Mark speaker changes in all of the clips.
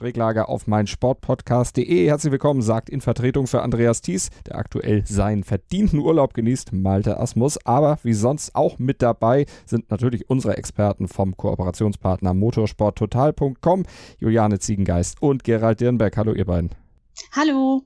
Speaker 1: Schräglage auf meinsportpodcast.de. Herzlich willkommen, sagt in Vertretung für Andreas Thies, der aktuell seinen verdienten Urlaub genießt, Malte Asmus. Aber wie sonst auch mit dabei sind natürlich unsere Experten vom Kooperationspartner motorsporttotal.com, Juliane Ziegengeist und Gerald Dirnberg. Hallo, ihr beiden.
Speaker 2: Hallo.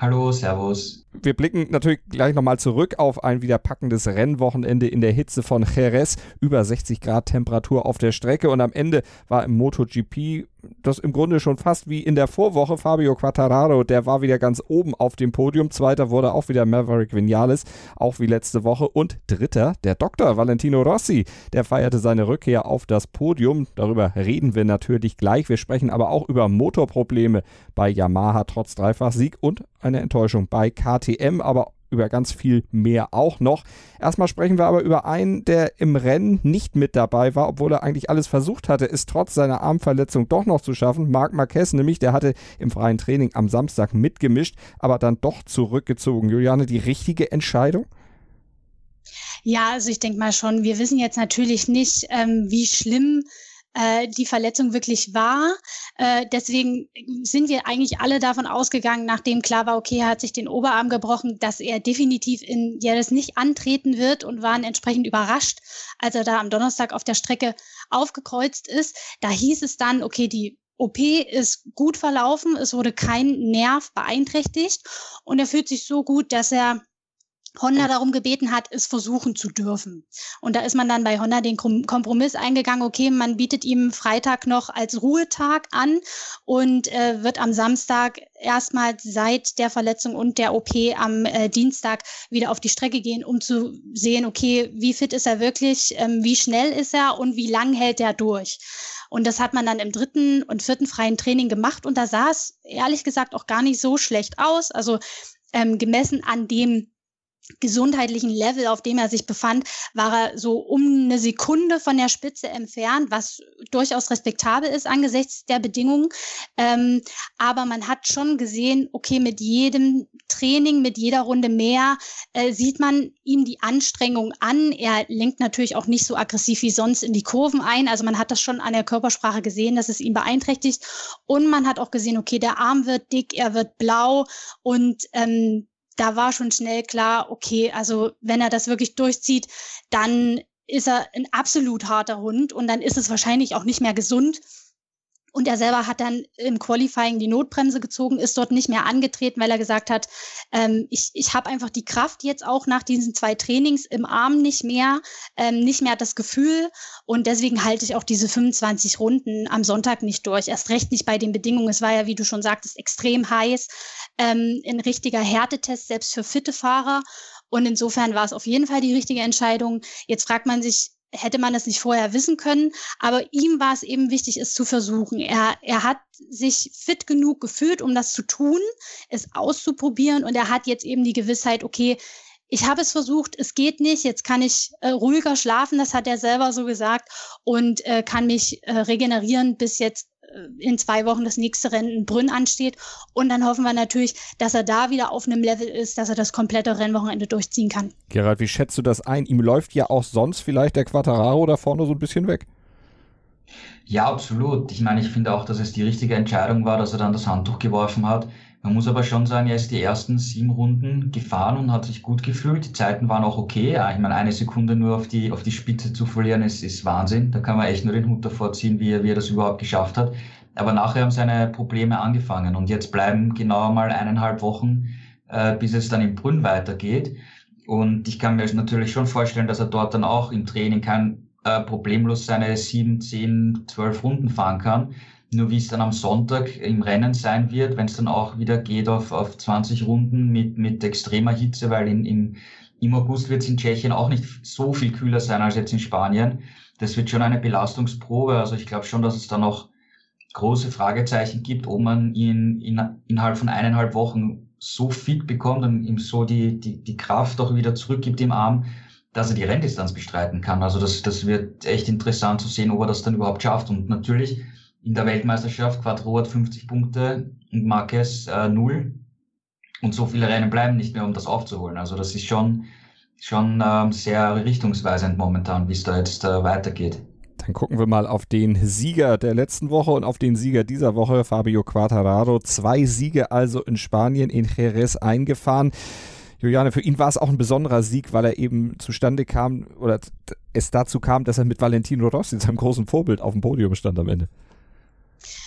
Speaker 3: Hallo, Servus.
Speaker 1: Wir blicken natürlich gleich nochmal zurück auf ein wieder packendes Rennwochenende in der Hitze von Jerez. Über 60 Grad Temperatur auf der Strecke und am Ende war im MotoGP das im Grunde schon fast wie in der Vorwoche. Fabio Quattararo, der war wieder ganz oben auf dem Podium. Zweiter wurde auch wieder Maverick Vinales, auch wie letzte Woche. Und dritter, der Doktor Valentino Rossi, der feierte seine Rückkehr auf das Podium. Darüber reden wir natürlich gleich. Wir sprechen aber auch über Motorprobleme bei Yamaha trotz Dreifachsieg und eine Enttäuschung bei KTM, aber über ganz viel mehr auch noch. Erstmal sprechen wir aber über einen, der im Rennen nicht mit dabei war, obwohl er eigentlich alles versucht hatte, es trotz seiner Armverletzung doch noch zu schaffen. Marc Marquez nämlich, der hatte im freien Training am Samstag mitgemischt, aber dann doch zurückgezogen. Juliane, die richtige Entscheidung?
Speaker 2: Ja, also ich denke mal schon, wir wissen jetzt natürlich nicht, ähm, wie schlimm äh, die Verletzung wirklich war. Äh, deswegen sind wir eigentlich alle davon ausgegangen, nachdem klar war, okay, er hat sich den Oberarm gebrochen, dass er definitiv in Jerez nicht antreten wird und waren entsprechend überrascht, als er da am Donnerstag auf der Strecke aufgekreuzt ist. Da hieß es dann, okay, die OP ist gut verlaufen, es wurde kein Nerv beeinträchtigt und er fühlt sich so gut, dass er Honda darum gebeten hat, es versuchen zu dürfen. Und da ist man dann bei Honda den Kompromiss eingegangen, okay, man bietet ihm Freitag noch als Ruhetag an und äh, wird am Samstag erstmal seit der Verletzung und der OP am äh, Dienstag wieder auf die Strecke gehen, um zu sehen, okay, wie fit ist er wirklich, ähm, wie schnell ist er und wie lang hält er durch. Und das hat man dann im dritten und vierten freien Training gemacht und da sah es ehrlich gesagt auch gar nicht so schlecht aus. Also ähm, gemessen an dem gesundheitlichen Level, auf dem er sich befand, war er so um eine Sekunde von der Spitze entfernt, was durchaus respektabel ist angesichts der Bedingungen. Ähm, aber man hat schon gesehen, okay, mit jedem Training, mit jeder Runde mehr, äh, sieht man ihm die Anstrengung an. Er lenkt natürlich auch nicht so aggressiv wie sonst in die Kurven ein. Also man hat das schon an der Körpersprache gesehen, dass es ihn beeinträchtigt. Und man hat auch gesehen, okay, der Arm wird dick, er wird blau und ähm, da war schon schnell klar, okay, also wenn er das wirklich durchzieht, dann ist er ein absolut harter Hund und dann ist es wahrscheinlich auch nicht mehr gesund. Und er selber hat dann im Qualifying die Notbremse gezogen, ist dort nicht mehr angetreten, weil er gesagt hat, ähm, ich, ich habe einfach die Kraft jetzt auch nach diesen zwei Trainings im Arm nicht mehr, ähm, nicht mehr das Gefühl. Und deswegen halte ich auch diese 25 Runden am Sonntag nicht durch. Erst recht nicht bei den Bedingungen. Es war ja, wie du schon sagtest, extrem heiß, ähm, ein richtiger Härtetest, selbst für fitte Fahrer. Und insofern war es auf jeden Fall die richtige Entscheidung. Jetzt fragt man sich, hätte man das nicht vorher wissen können. Aber ihm war es eben wichtig, es zu versuchen. Er, er hat sich fit genug gefühlt, um das zu tun, es auszuprobieren. Und er hat jetzt eben die Gewissheit, okay, ich habe es versucht, es geht nicht, jetzt kann ich äh, ruhiger schlafen, das hat er selber so gesagt, und äh, kann mich äh, regenerieren, bis jetzt in zwei Wochen das nächste Rennen in Brünn ansteht. Und dann hoffen wir natürlich, dass er da wieder auf einem Level ist, dass er das komplette Rennwochenende durchziehen kann.
Speaker 1: Gerald, wie schätzt du das ein? Ihm läuft ja auch sonst vielleicht der Quattararo da vorne so ein bisschen weg.
Speaker 3: Ja, absolut. Ich meine, ich finde auch, dass es die richtige Entscheidung war, dass er dann das Handtuch geworfen hat. Man muss aber schon sagen, er ist die ersten sieben Runden gefahren und hat sich gut gefühlt. Die Zeiten waren auch okay. Ja, ich meine, eine Sekunde nur auf die, auf die Spitze zu verlieren, ist, ist Wahnsinn. Da kann man echt nur den Hut davor ziehen, wie er, wie er das überhaupt geschafft hat. Aber nachher haben seine Probleme angefangen und jetzt bleiben genau mal eineinhalb Wochen, äh, bis es dann im Brünn weitergeht. Und ich kann mir natürlich schon vorstellen, dass er dort dann auch im Training kein äh, problemlos seine sieben, zehn, zwölf Runden fahren kann. Nur wie es dann am Sonntag im Rennen sein wird, wenn es dann auch wieder geht auf, auf 20 Runden mit, mit extremer Hitze, weil in, in, im August wird es in Tschechien auch nicht so viel kühler sein als jetzt in Spanien. Das wird schon eine Belastungsprobe. Also ich glaube schon, dass es da noch große Fragezeichen gibt, ob man ihn in, innerhalb von eineinhalb Wochen so fit bekommt und ihm so die, die, die Kraft auch wieder zurückgibt im Arm, dass er die Renndistanz bestreiten kann. Also das, das wird echt interessant zu sehen, ob er das dann überhaupt schafft. Und natürlich in der Weltmeisterschaft, Quattro hat 50 Punkte und Marquez äh, 0. Und so viele Rennen bleiben nicht mehr, um das aufzuholen. Also das ist schon, schon ähm, sehr richtungsweisend momentan, wie es da jetzt äh, weitergeht.
Speaker 1: Dann gucken wir mal auf den Sieger der letzten Woche und auf den Sieger dieser Woche, Fabio Quattararo. Zwei Siege also in Spanien, in Jerez eingefahren. Juliane, für ihn war es auch ein besonderer Sieg, weil er eben zustande kam oder es dazu kam, dass er mit Valentino Rossi, seinem großen Vorbild, auf dem Podium stand am Ende.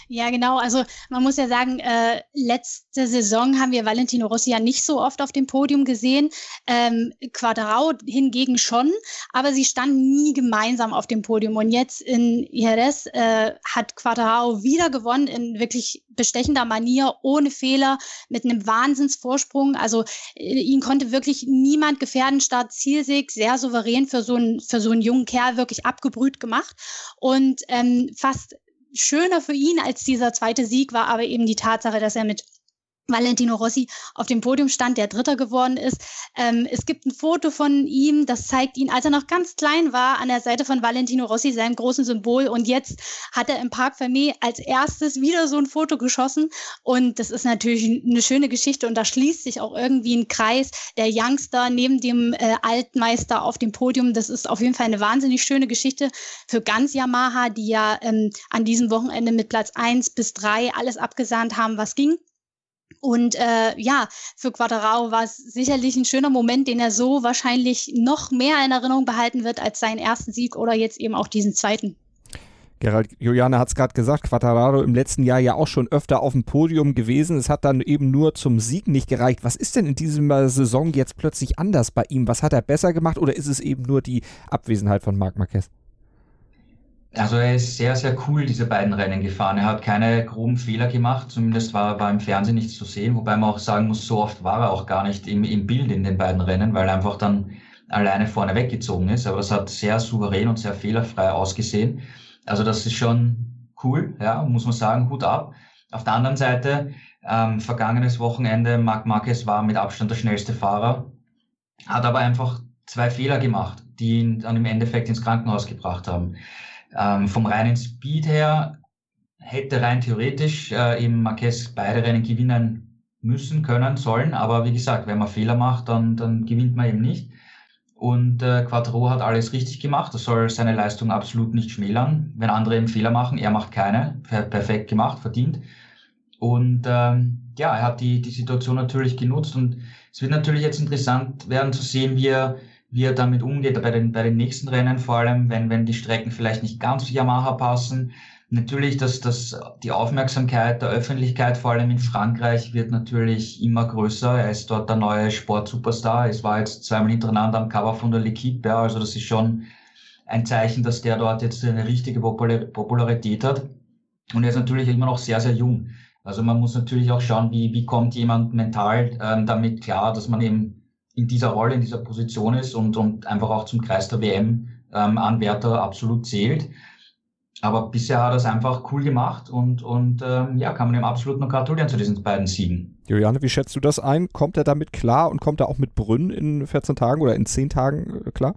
Speaker 2: Ja, genau. Also man muss ja sagen, äh, letzte Saison haben wir Valentino Rossi ja nicht so oft auf dem Podium gesehen. Ähm, Quadrao hingegen schon, aber sie standen nie gemeinsam auf dem Podium. Und jetzt in Jerez äh, hat Quadrao wieder gewonnen in wirklich bestechender Manier, ohne Fehler, mit einem Wahnsinnsvorsprung. Also äh, ihn konnte wirklich niemand gefährden. Start Zielsieg, sehr souverän für so einen für so einen jungen Kerl, wirklich abgebrüht gemacht und ähm, fast schöner für ihn als dieser zweite Sieg war aber eben die Tatsache, dass er mit Valentino Rossi auf dem Podium stand, der Dritter geworden ist. Ähm, es gibt ein Foto von ihm, das zeigt ihn, als er noch ganz klein war, an der Seite von Valentino Rossi, seinem großen Symbol. Und jetzt hat er im Park Fermé als erstes wieder so ein Foto geschossen. Und das ist natürlich eine schöne Geschichte. Und da schließt sich auch irgendwie ein Kreis. Der Youngster neben dem äh, Altmeister auf dem Podium. Das ist auf jeden Fall eine wahnsinnig schöne Geschichte für ganz Yamaha, die ja ähm, an diesem Wochenende mit Platz eins bis drei alles abgesahnt haben, was ging. Und äh, ja, für Quadrao war es sicherlich ein schöner Moment, den er so wahrscheinlich noch mehr in Erinnerung behalten wird als seinen ersten Sieg oder jetzt eben auch diesen zweiten.
Speaker 1: Gerald, Juliane hat es gerade gesagt, Quattararo im letzten Jahr ja auch schon öfter auf dem Podium gewesen. Es hat dann eben nur zum Sieg nicht gereicht. Was ist denn in dieser Saison jetzt plötzlich anders bei ihm? Was hat er besser gemacht oder ist es eben nur die Abwesenheit von Marc Marquez?
Speaker 3: Also er ist sehr, sehr cool, diese beiden Rennen gefahren. Er hat keine groben Fehler gemacht, zumindest war, war im Fernsehen nichts zu sehen, wobei man auch sagen muss, so oft war er auch gar nicht im, im Bild in den beiden Rennen, weil er einfach dann alleine vorne weggezogen ist. Aber es hat sehr souverän und sehr fehlerfrei ausgesehen. Also das ist schon cool, ja, muss man sagen, Hut ab. Auf der anderen Seite, ähm, vergangenes Wochenende, Marc Marquez war mit Abstand der schnellste Fahrer, hat aber einfach zwei Fehler gemacht, die ihn dann im Endeffekt ins Krankenhaus gebracht haben. Ähm, vom reinen Speed her hätte rein theoretisch äh, eben Marquez beide Rennen gewinnen müssen, können, sollen. Aber wie gesagt, wenn man Fehler macht, dann, dann gewinnt man eben nicht. Und äh, Quattro hat alles richtig gemacht. Das soll seine Leistung absolut nicht schmälern. Wenn andere eben Fehler machen, er macht keine. Perfekt gemacht, verdient. Und ähm, ja, er hat die, die Situation natürlich genutzt. Und es wird natürlich jetzt interessant werden zu sehen, wie er wie er damit umgeht bei den, bei den nächsten Rennen, vor allem wenn, wenn die Strecken vielleicht nicht ganz zu Yamaha passen. Natürlich, dass, dass die Aufmerksamkeit der Öffentlichkeit, vor allem in Frankreich, wird natürlich immer größer. Er ist dort der neue Sportsuperstar. Es war jetzt zweimal hintereinander am Cover von der L'Equipe, ja, also das ist schon ein Zeichen, dass der dort jetzt eine richtige Popularität hat. Und er ist natürlich immer noch sehr, sehr jung. Also man muss natürlich auch schauen, wie, wie kommt jemand mental ähm, damit klar, dass man eben in dieser Rolle, in dieser Position ist und, und einfach auch zum Kreis der WM-Anwärter ähm, absolut zählt. Aber bisher hat er es einfach cool gemacht und, und ähm, ja, kann man ihm absolut nur gratulieren zu diesen beiden Siegen.
Speaker 1: Juliane, wie schätzt du das ein? Kommt er damit klar und kommt er auch mit Brünn in 14 Tagen oder in 10 Tagen äh, klar?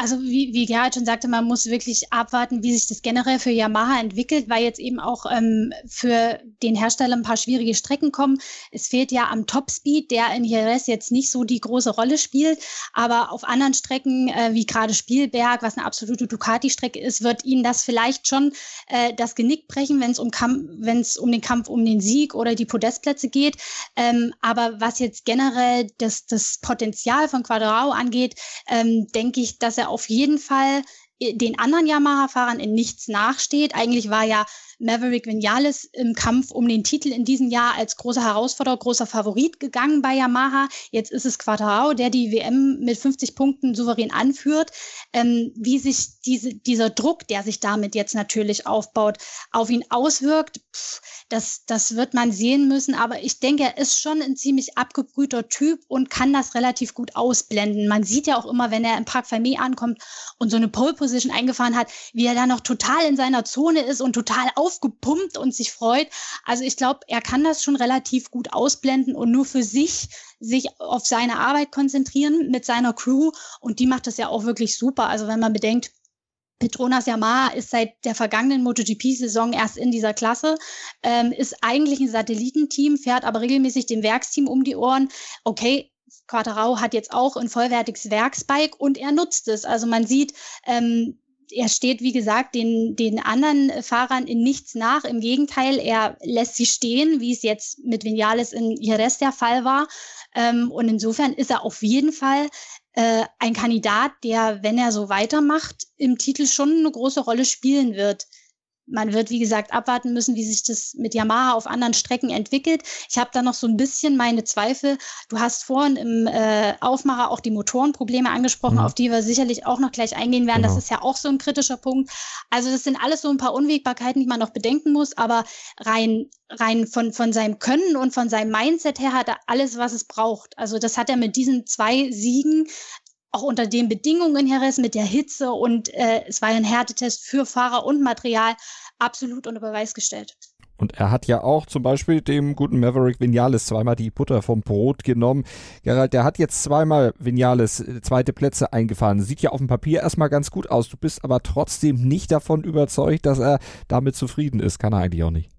Speaker 2: Also wie, wie Gerhard schon sagte, man muss wirklich abwarten, wie sich das generell für Yamaha entwickelt, weil jetzt eben auch ähm, für den Hersteller ein paar schwierige Strecken kommen. Es fehlt ja am Topspeed, der in Jerez jetzt nicht so die große Rolle spielt, aber auf anderen Strecken, äh, wie gerade Spielberg, was eine absolute Ducati-Strecke ist, wird ihnen das vielleicht schon äh, das Genick brechen, wenn es um, um den Kampf um den Sieg oder die Podestplätze geht. Ähm, aber was jetzt generell das, das Potenzial von Quadrao angeht, ähm, denke ich, dass er auf jeden Fall äh, den anderen Yamaha-Fahrern in nichts nachsteht. Eigentlich war ja Maverick Vinales im Kampf um den Titel in diesem Jahr als großer Herausforderer, großer Favorit gegangen bei Yamaha. Jetzt ist es Quattrao, der die WM mit 50 Punkten souverän anführt. Ähm, wie sich diese, dieser Druck, der sich damit jetzt natürlich aufbaut, auf ihn auswirkt, pff, das, das wird man sehen müssen. Aber ich denke, er ist schon ein ziemlich abgebrühter Typ und kann das relativ gut ausblenden. Man sieht ja auch immer, wenn er im Park Fermé ankommt und so eine Pole Position eingefahren hat, wie er da noch total in seiner Zone ist und total auf aufgepumpt und sich freut. Also ich glaube, er kann das schon relativ gut ausblenden und nur für sich sich auf seine Arbeit konzentrieren mit seiner Crew und die macht das ja auch wirklich super. Also wenn man bedenkt, Petronas Yamaha ist seit der vergangenen MotoGP-Saison erst in dieser Klasse, ähm, ist eigentlich ein Satellitenteam, fährt aber regelmäßig dem Werksteam um die Ohren. Okay, Quattarao hat jetzt auch ein vollwertiges Werksbike und er nutzt es. Also man sieht, ähm, er steht, wie gesagt, den, den anderen Fahrern in nichts nach. Im Gegenteil, er lässt sie stehen, wie es jetzt mit Vinales in Jerez der Fall war. Ähm, und insofern ist er auf jeden Fall äh, ein Kandidat, der, wenn er so weitermacht, im Titel schon eine große Rolle spielen wird man wird, wie gesagt, abwarten müssen, wie sich das mit Yamaha auf anderen Strecken entwickelt. Ich habe da noch so ein bisschen meine Zweifel. Du hast vorhin im äh, Aufmacher auch die Motorenprobleme angesprochen, mhm. auf die wir sicherlich auch noch gleich eingehen werden. Genau. Das ist ja auch so ein kritischer Punkt. Also das sind alles so ein paar Unwägbarkeiten, die man noch bedenken muss, aber rein rein von, von seinem Können und von seinem Mindset her hat er alles, was es braucht. Also das hat er mit diesen zwei Siegen auch unter den Bedingungen Heres mit der Hitze und äh, es war ein Härtetest für Fahrer und Material absolut unter Beweis gestellt.
Speaker 1: Und er hat ja auch zum Beispiel dem guten Maverick Vinales zweimal die Butter vom Brot genommen. Gerald, der hat jetzt zweimal Vinales äh, zweite Plätze eingefahren. Sieht ja auf dem Papier erstmal ganz gut aus. Du bist aber trotzdem nicht davon überzeugt, dass er damit zufrieden ist. Kann er eigentlich auch nicht.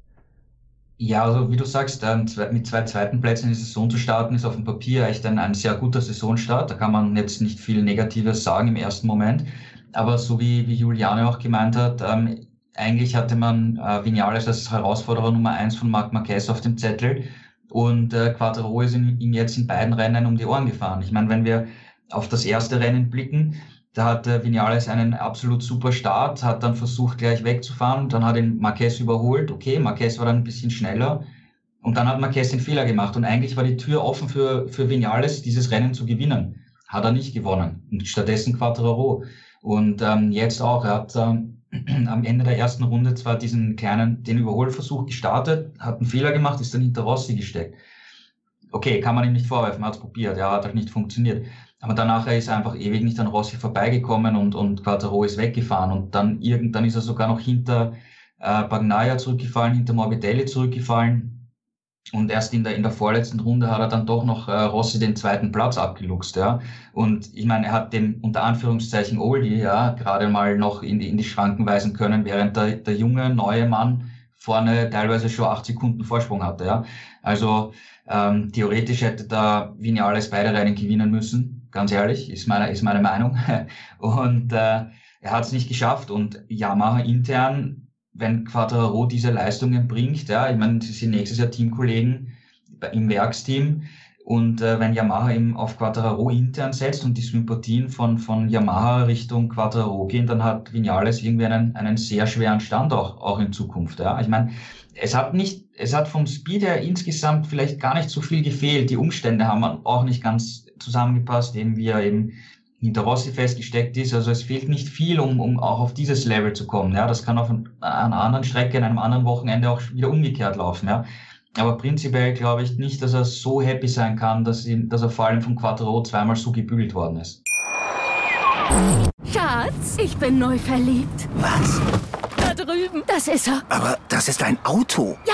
Speaker 3: Ja, also wie du sagst, ähm, mit zwei zweiten Plätzen in die Saison zu starten, ist auf dem Papier echt ein, ein sehr guter Saisonstart. Da kann man jetzt nicht viel Negatives sagen im ersten Moment. Aber so wie, wie Juliane auch gemeint hat, ähm, eigentlich hatte man äh, Vinales als Herausforderer Nummer eins von Marc Marquez auf dem Zettel und äh, Quattro ist ihm jetzt in beiden Rennen um die Ohren gefahren. Ich meine, wenn wir auf das erste Rennen blicken, da hat äh, Vinales einen absolut super Start, hat dann versucht, gleich wegzufahren, dann hat ihn Marquez überholt. Okay, Marquez war dann ein bisschen schneller. Und dann hat Marquez den Fehler gemacht. Und eigentlich war die Tür offen für, für Vinales, dieses Rennen zu gewinnen. Hat er nicht gewonnen. Und stattdessen Quattraro. Und ähm, jetzt auch. Er hat ähm, am Ende der ersten Runde zwar diesen kleinen, den Überholversuch gestartet, hat einen Fehler gemacht, ist dann hinter Rossi gesteckt. Okay, kann man ihm nicht vorwerfen, hat es probiert, ja, hat halt nicht funktioniert. Aber danach ist er einfach ewig nicht an Rossi vorbeigekommen und, und Quattaro ist weggefahren. Und dann irgendwann ist er sogar noch hinter äh, Bagnaia zurückgefallen, hinter Morbidelli zurückgefallen. Und erst in der, in der vorletzten Runde hat er dann doch noch äh, Rossi den zweiten Platz abgeluchst, ja. Und ich meine, er hat den unter Anführungszeichen Oldie, ja, gerade mal noch in die, in die Schranken weisen können, während der, der junge, neue Mann vorne teilweise schon acht Sekunden Vorsprung hatte, ja. Also ähm, theoretisch hätte da Vinales beide Rennen gewinnen müssen ganz ehrlich, ist meine, ist meine Meinung. Und äh, er hat es nicht geschafft. Und Yamaha intern, wenn Quadraro diese Leistungen bringt, ja, ich meine, sie sind nächstes Jahr Teamkollegen im Werksteam. Und äh, wenn Yamaha eben auf Quadraro intern setzt und die Sympathien von, von Yamaha Richtung Quadraro gehen, dann hat Vinales irgendwie einen, einen sehr schweren Stand auch, auch in Zukunft. Ja. Ich meine, es hat nicht, es hat vom Speed her insgesamt vielleicht gar nicht so viel gefehlt. Die Umstände haben auch nicht ganz zusammengepasst, eben wie er eben hinter Rossi festgesteckt ist. Also es fehlt nicht viel, um, um auch auf dieses Level zu kommen. Ja, das kann auf einer anderen Strecke, in einem anderen Wochenende auch wieder umgekehrt laufen. Ja. Aber prinzipiell glaube ich nicht, dass er so happy sein kann, dass, ihn, dass er vor allem von Quattro zweimal so gebügelt worden ist.
Speaker 4: Schatz, ich bin neu verliebt.
Speaker 5: Was?
Speaker 4: Da drüben. Das ist er.
Speaker 5: Aber das ist ein Auto.
Speaker 4: Ja,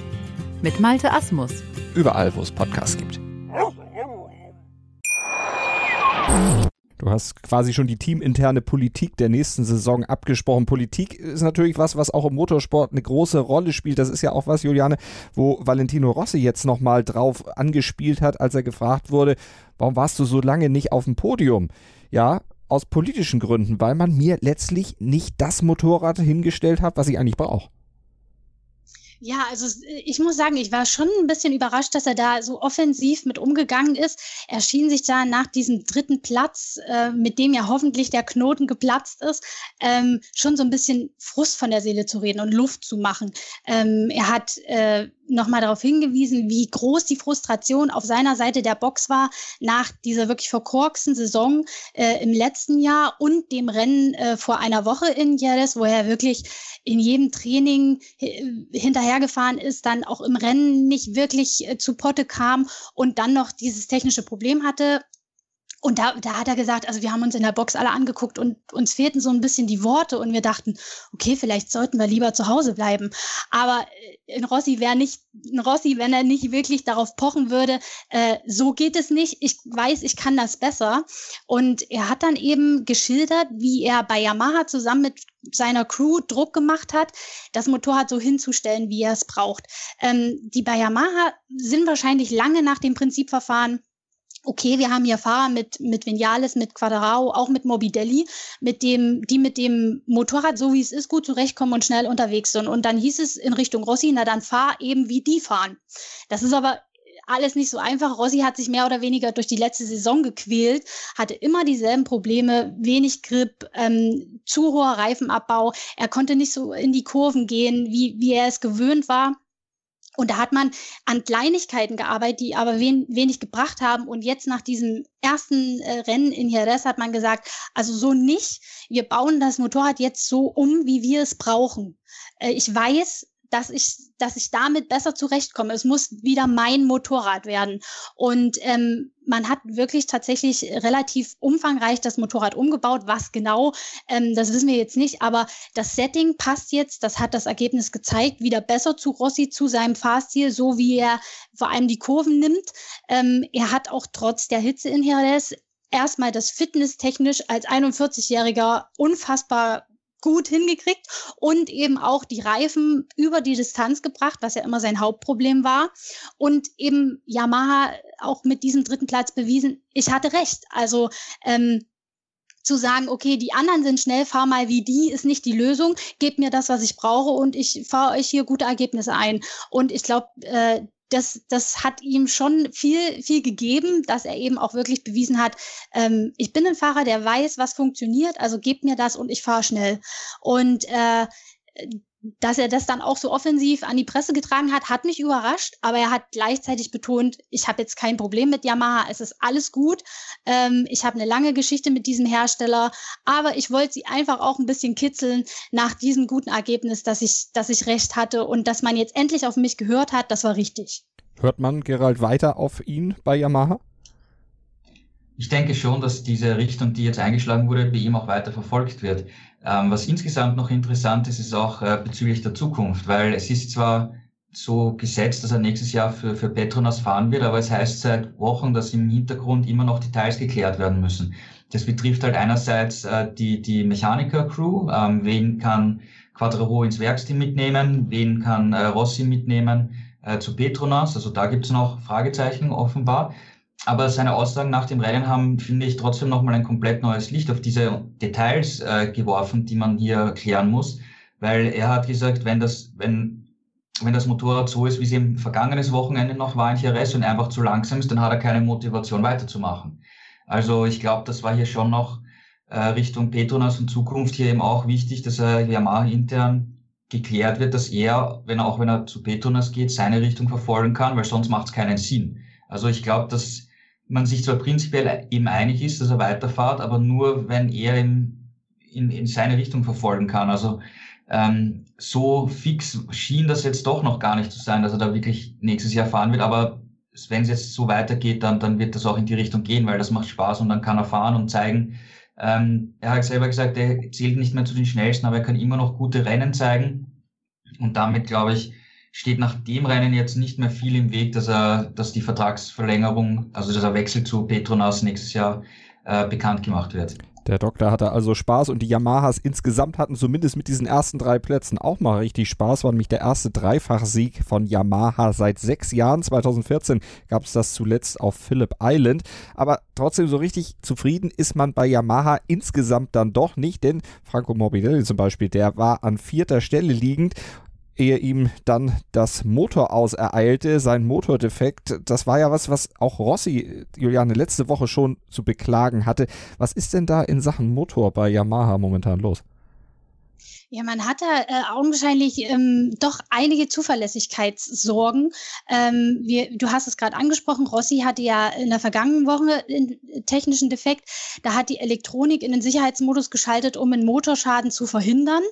Speaker 6: mit Malte Asmus.
Speaker 1: Überall, wo es Podcasts gibt. Du hast quasi schon die teaminterne Politik der nächsten Saison abgesprochen. Politik ist natürlich was, was auch im Motorsport eine große Rolle spielt. Das ist ja auch was, Juliane, wo Valentino Rossi jetzt nochmal drauf angespielt hat, als er gefragt wurde, warum warst du so lange nicht auf dem Podium? Ja, aus politischen Gründen, weil man mir letztlich nicht das Motorrad hingestellt hat, was ich eigentlich brauche.
Speaker 2: Ja, also ich muss sagen, ich war schon ein bisschen überrascht, dass er da so offensiv mit umgegangen ist. Er schien sich da nach diesem dritten Platz, äh, mit dem ja hoffentlich der Knoten geplatzt ist, ähm, schon so ein bisschen Frust von der Seele zu reden und Luft zu machen. Ähm, er hat äh, nochmal darauf hingewiesen, wie groß die Frustration auf seiner Seite der Box war nach dieser wirklich verkorksten Saison äh, im letzten Jahr und dem Rennen äh, vor einer Woche in Jerez, wo er wirklich in jedem Training äh, hinterhergefahren ist, dann auch im Rennen nicht wirklich äh, zu Potte kam und dann noch dieses technische Problem hatte und da, da hat er gesagt, also wir haben uns in der Box alle angeguckt und uns fehlten so ein bisschen die Worte und wir dachten, okay, vielleicht sollten wir lieber zu Hause bleiben. Aber äh, in Rossi wäre nicht, in Rossi, wenn er nicht wirklich darauf pochen würde, äh, so geht es nicht. Ich weiß, ich kann das besser. Und er hat dann eben geschildert, wie er bei Yamaha zusammen mit seiner Crew Druck gemacht hat, das Motorrad so hinzustellen, wie er es braucht. Ähm, die bei Yamaha sind wahrscheinlich lange nach dem Prinzipverfahren okay, wir haben hier Fahrer mit, mit Vinales, mit Quadrao, auch mit Morbidelli, mit dem, die mit dem Motorrad, so wie es ist, gut zurechtkommen und schnell unterwegs sind. Und dann hieß es in Richtung Rossi, na dann fahr eben wie die fahren. Das ist aber alles nicht so einfach. Rossi hat sich mehr oder weniger durch die letzte Saison gequält, hatte immer dieselben Probleme, wenig Grip, ähm, zu hoher Reifenabbau. Er konnte nicht so in die Kurven gehen, wie, wie er es gewöhnt war. Und da hat man an Kleinigkeiten gearbeitet, die aber wen, wenig gebracht haben. Und jetzt nach diesem ersten äh, Rennen in Jerez hat man gesagt, also so nicht. Wir bauen das Motorrad jetzt so um, wie wir es brauchen. Äh, ich weiß, dass ich, dass ich damit besser zurechtkomme. Es muss wieder mein Motorrad werden. Und ähm, man hat wirklich tatsächlich relativ umfangreich das Motorrad umgebaut. Was genau, ähm, das wissen wir jetzt nicht. Aber das Setting passt jetzt. Das hat das Ergebnis gezeigt. Wieder besser zu Rossi, zu seinem Fahrstil, so wie er vor allem die Kurven nimmt. Ähm, er hat auch trotz der Hitze in Jerez erstmal das fitnesstechnisch als 41-Jähriger unfassbar gut hingekriegt und eben auch die Reifen über die Distanz gebracht, was ja immer sein Hauptproblem war. Und eben Yamaha auch mit diesem dritten Platz bewiesen, ich hatte recht. Also ähm, zu sagen, okay, die anderen sind schnell, fahr mal wie die, ist nicht die Lösung. Gebt mir das, was ich brauche und ich fahre euch hier gute Ergebnisse ein. Und ich glaube, äh, das, das hat ihm schon viel, viel gegeben, dass er eben auch wirklich bewiesen hat, ähm, ich bin ein Fahrer, der weiß, was funktioniert, also gebt mir das und ich fahre schnell. Und äh, dass er das dann auch so offensiv an die Presse getragen hat, hat mich überrascht, aber er hat gleichzeitig betont, ich habe jetzt kein Problem mit Yamaha, es ist alles gut. Ähm, ich habe eine lange Geschichte mit diesem Hersteller, aber ich wollte sie einfach auch ein bisschen kitzeln nach diesem guten Ergebnis, dass ich, dass ich recht hatte und dass man jetzt endlich auf mich gehört hat, das war richtig.
Speaker 1: Hört man Gerald weiter auf ihn bei Yamaha?
Speaker 3: Ich denke schon, dass diese Richtung, die jetzt eingeschlagen wurde, bei ihm auch weiter verfolgt wird. Ähm, was insgesamt noch interessant ist, ist auch äh, bezüglich der Zukunft, weil es ist zwar so gesetzt, dass er nächstes Jahr für, für Petronas fahren wird, aber es heißt seit Wochen, dass im Hintergrund immer noch Details geklärt werden müssen. Das betrifft halt einerseits äh, die, die Mechaniker-Crew, ähm, wen kann Quadraro ins Werksteam mitnehmen, wen kann äh, Rossi mitnehmen äh, zu Petronas, also da gibt's noch Fragezeichen offenbar. Aber seine Aussagen nach dem Rennen haben, finde ich, trotzdem nochmal ein komplett neues Licht auf diese Details äh, geworfen, die man hier klären muss. Weil er hat gesagt, wenn das, wenn, wenn das Motorrad so ist, wie es im vergangenes Wochenende noch war in Jerez und einfach zu langsam ist, dann hat er keine Motivation weiterzumachen. Also ich glaube, das war hier schon noch äh, Richtung Petronas und Zukunft hier eben auch wichtig, dass er Yamaha intern geklärt wird, dass er, wenn er auch wenn er zu Petronas geht, seine Richtung verfolgen kann, weil sonst macht es keinen Sinn. Also ich glaube, dass man sich zwar prinzipiell eben einig ist, dass er weiterfahrt, aber nur, wenn er in, in, in seine Richtung verfolgen kann. Also ähm, so fix schien das jetzt doch noch gar nicht zu sein, dass er da wirklich nächstes Jahr fahren wird. Aber wenn es jetzt so weitergeht, dann, dann wird das auch in die Richtung gehen, weil das macht Spaß und dann kann er fahren und zeigen. Ähm, er hat selber gesagt, er zählt nicht mehr zu den schnellsten, aber er kann immer noch gute Rennen zeigen. Und damit, glaube ich, steht nach dem Rennen jetzt nicht mehr viel im Weg, dass er, dass die Vertragsverlängerung, also dass er wechselt zu Petronas nächstes Jahr äh, bekannt gemacht wird.
Speaker 1: Der Doktor hatte also Spaß und die Yamahas insgesamt hatten zumindest mit diesen ersten drei Plätzen auch mal richtig Spaß. War nämlich der erste Dreifachsieg von Yamaha seit sechs Jahren. 2014 gab es das zuletzt auf Phillip Island. Aber trotzdem so richtig zufrieden ist man bei Yamaha insgesamt dann doch nicht, denn Franco Morbidelli zum Beispiel, der war an vierter Stelle liegend ehe ihm dann das Motor ausereilte, sein Motordefekt. Das war ja was, was auch Rossi, Juliane, letzte Woche schon zu beklagen hatte. Was ist denn da in Sachen Motor bei Yamaha momentan los?
Speaker 2: Ja, man hat da äh, augenscheinlich ähm, doch einige Zuverlässigkeitssorgen. Ähm, wir, du hast es gerade angesprochen, Rossi hatte ja in der vergangenen Woche einen technischen Defekt. Da hat die Elektronik in den Sicherheitsmodus geschaltet, um einen Motorschaden zu verhindern.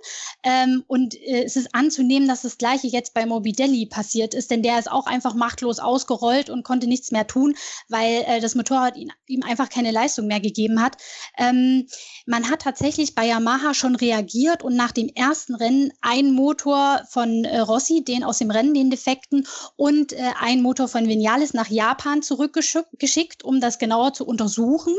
Speaker 2: Ähm, und äh, es ist anzunehmen, dass das gleiche jetzt bei Morbidelli passiert ist, denn der ist auch einfach machtlos ausgerollt und konnte nichts mehr tun, weil äh, das Motorrad ihn, ihm einfach keine Leistung mehr gegeben hat. Ähm, man hat tatsächlich bei Yamaha schon reagiert und nach dem ersten Rennen ein Motor von äh, Rossi, den aus dem Rennen, den Defekten, und äh, ein Motor von Vinales nach Japan zurückgeschickt, um das genauer zu untersuchen.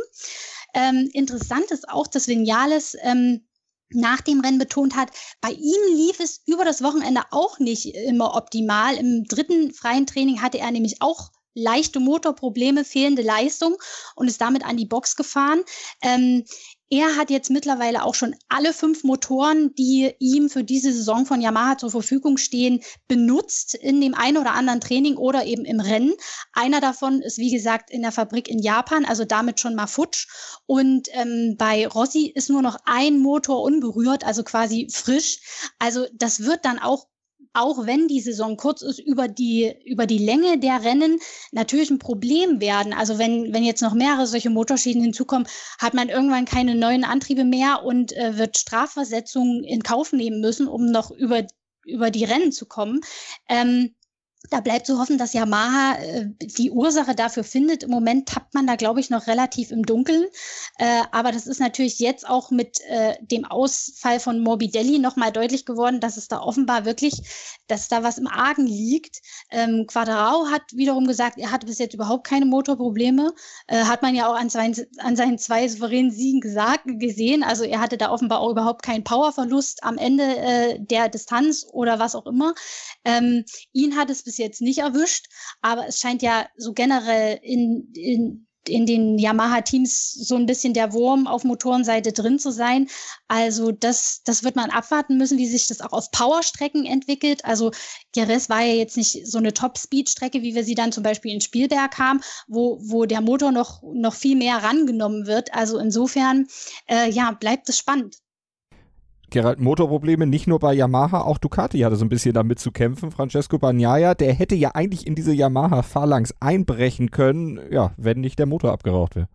Speaker 2: Ähm, interessant ist auch, dass Vinales ähm, nach dem Rennen betont hat, bei ihm lief es über das Wochenende auch nicht immer optimal. Im dritten freien Training hatte er nämlich auch leichte Motorprobleme, fehlende Leistung und ist damit an die Box gefahren. Ähm, er hat jetzt mittlerweile auch schon alle fünf Motoren, die ihm für diese Saison von Yamaha zur Verfügung stehen, benutzt in dem einen oder anderen Training oder eben im Rennen. Einer davon ist, wie gesagt, in der Fabrik in Japan, also damit schon mal futsch. Und ähm, bei Rossi ist nur noch ein Motor unberührt, also quasi frisch. Also das wird dann auch auch wenn die Saison kurz ist, über die, über die Länge der Rennen natürlich ein Problem werden. Also wenn, wenn jetzt noch mehrere solche Motorschäden hinzukommen, hat man irgendwann keine neuen Antriebe mehr und äh, wird Strafversetzungen in Kauf nehmen müssen, um noch über, über die Rennen zu kommen. Ähm, da bleibt zu hoffen, dass Yamaha äh, die Ursache dafür findet. Im Moment tappt man da, glaube ich, noch relativ im Dunkeln. Äh, aber das ist natürlich jetzt auch mit äh, dem Ausfall von Morbidelli nochmal deutlich geworden, dass es da offenbar wirklich, dass da was im Argen liegt. Ähm, Quadrao hat wiederum gesagt, er hat bis jetzt überhaupt keine Motorprobleme. Äh, hat man ja auch an seinen, an seinen zwei souveränen Siegen gesagt, gesehen. Also er hatte da offenbar auch überhaupt keinen Powerverlust am Ende äh, der Distanz oder was auch immer. Ähm, ihn hat es bis jetzt nicht erwischt, aber es scheint ja so generell in, in in den Yamaha-Teams so ein bisschen der Wurm auf Motorenseite drin zu sein. Also das, das wird man abwarten müssen, wie sich das auch auf Powerstrecken entwickelt. Also Jerez war ja jetzt nicht so eine Top-Speed-Strecke, wie wir sie dann zum Beispiel in Spielberg haben, wo, wo der Motor noch, noch viel mehr rangenommen wird. Also insofern, äh, ja, bleibt es spannend.
Speaker 1: Gerald, Motorprobleme nicht nur bei Yamaha, auch Ducati hatte so ein bisschen damit zu kämpfen. Francesco Bagnaia, der hätte ja eigentlich in diese Yamaha-Phalanx einbrechen können, ja, wenn nicht der Motor abgeraucht wäre.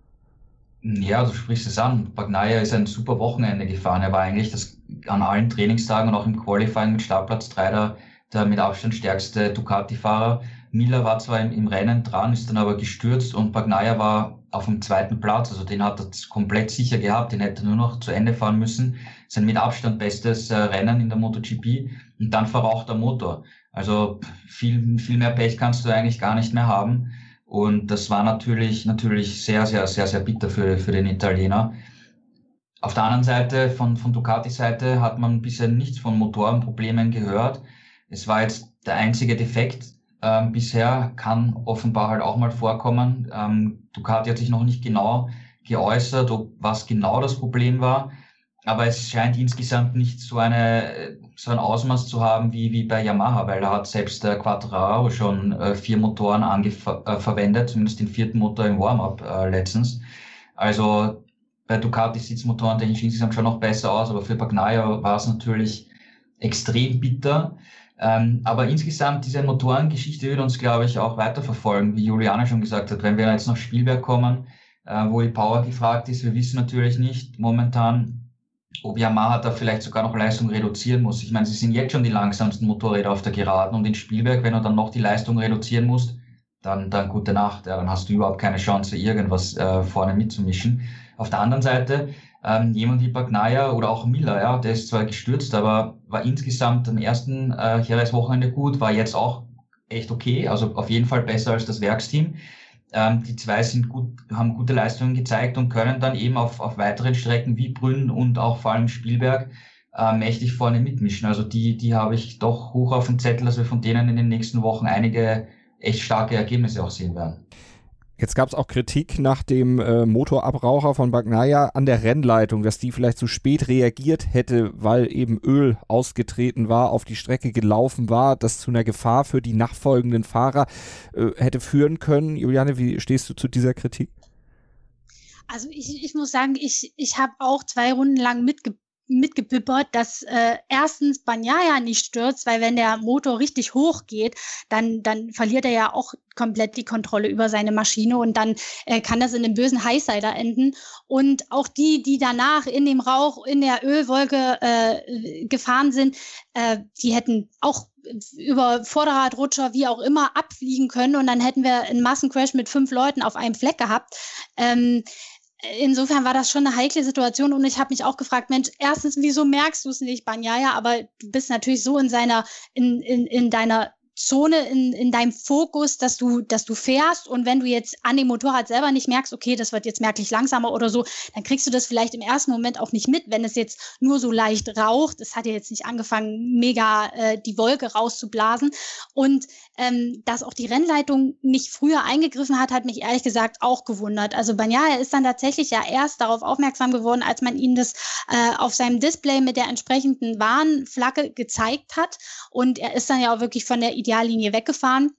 Speaker 3: Ja, du sprichst es an. Bagnaia ist ein super Wochenende gefahren. Er war eigentlich das, an allen Trainingstagen und auch im Qualifying mit Startplatz 3 der, der mit Abstand stärkste Ducati-Fahrer. Miller war zwar im, im, Rennen dran, ist dann aber gestürzt und Bagnaia war auf dem zweiten Platz, also den hat er komplett sicher gehabt, den hätte er nur noch zu Ende fahren müssen. Sein mit Abstand bestes äh, Rennen in der MotoGP und dann verraucht der Motor. Also viel, viel mehr Pech kannst du eigentlich gar nicht mehr haben. Und das war natürlich, natürlich sehr, sehr, sehr, sehr bitter für, für den Italiener. Auf der anderen Seite, von, von Ducati-Seite, hat man bisher nichts von Motorenproblemen gehört. Es war jetzt der einzige Defekt, ähm, bisher kann offenbar halt auch mal vorkommen. Ähm, Ducati hat sich noch nicht genau geäußert, ob was genau das Problem war. Aber es scheint insgesamt nicht so eine so ein Ausmaß zu haben wie, wie bei Yamaha, weil da hat selbst der Quattraro schon äh, vier Motoren äh, verwendet, zumindest den vierten Motor im Warm-up äh, letztens. Also bei Ducati sieht es Motoren technisch insgesamt schon noch besser aus, aber für Bagnaia war es natürlich extrem bitter. Ähm, aber insgesamt, diese Motorengeschichte wird uns, glaube ich, auch weiterverfolgen, wie Juliane schon gesagt hat. Wenn wir jetzt nach Spielberg kommen, äh, wo die Power gefragt ist, wir wissen natürlich nicht momentan, ob Yamaha da vielleicht sogar noch Leistung reduzieren muss. Ich meine, sie sind jetzt schon die langsamsten Motorräder auf der Geraden und in Spielberg, wenn du dann noch die Leistung reduzieren musst, dann, dann gute Nacht. Ja, dann hast du überhaupt keine Chance, irgendwas äh, vorne mitzumischen. Auf der anderen Seite, ähm, jemand wie Bagnaia oder auch Miller, ja, der ist zwar gestürzt, aber war insgesamt am ersten äh, Jerez-Wochenende gut, war jetzt auch echt okay, also auf jeden Fall besser als das Werksteam. Ähm, die zwei sind gut, haben gute Leistungen gezeigt und können dann eben auf, auf weiteren Strecken wie Brünn und auch vor allem Spielberg äh, mächtig vorne mitmischen. Also die, die habe ich doch hoch auf dem Zettel, dass wir von denen in den nächsten Wochen einige echt starke Ergebnisse auch sehen werden.
Speaker 1: Jetzt gab es auch Kritik nach dem äh, Motorabraucher von Bagnaia an der Rennleitung, dass die vielleicht zu spät reagiert hätte, weil eben Öl ausgetreten war, auf die Strecke gelaufen war, das zu einer Gefahr für die nachfolgenden Fahrer äh, hätte führen können. Juliane, wie stehst du zu dieser Kritik?
Speaker 2: Also ich, ich muss sagen, ich, ich habe auch zwei Runden lang mitge mitgebibbert, dass äh, erstens Banyaya nicht stürzt, weil wenn der Motor richtig hoch geht, dann, dann verliert er ja auch komplett die Kontrolle über seine Maschine und dann äh, kann das in einem bösen Highsider enden. Und auch die, die danach in dem Rauch, in der Ölwolke äh, gefahren sind, äh, die hätten auch über Vorderradrutscher, wie auch immer, abfliegen können und dann hätten wir einen Massencrash mit fünf Leuten auf einem Fleck gehabt. Ähm, insofern war das schon eine heikle Situation und ich habe mich auch gefragt, Mensch, erstens, wieso merkst du es nicht, Banyaya, aber du bist natürlich so in seiner, in, in, in deiner Zone in, in deinem Fokus, dass du, dass du fährst und wenn du jetzt an dem Motorrad selber nicht merkst, okay, das wird jetzt merklich langsamer oder so, dann kriegst du das vielleicht im ersten Moment auch nicht mit, wenn es jetzt nur so leicht raucht. Es hat ja jetzt nicht angefangen, mega äh, die Wolke rauszublasen und ähm, dass auch die Rennleitung nicht früher eingegriffen hat, hat mich ehrlich gesagt auch gewundert. Also Banyaya ist dann tatsächlich ja erst darauf aufmerksam geworden, als man ihm das äh, auf seinem Display mit der entsprechenden Warnflagge gezeigt hat und er ist dann ja auch wirklich von der Ideallinie weggefahren.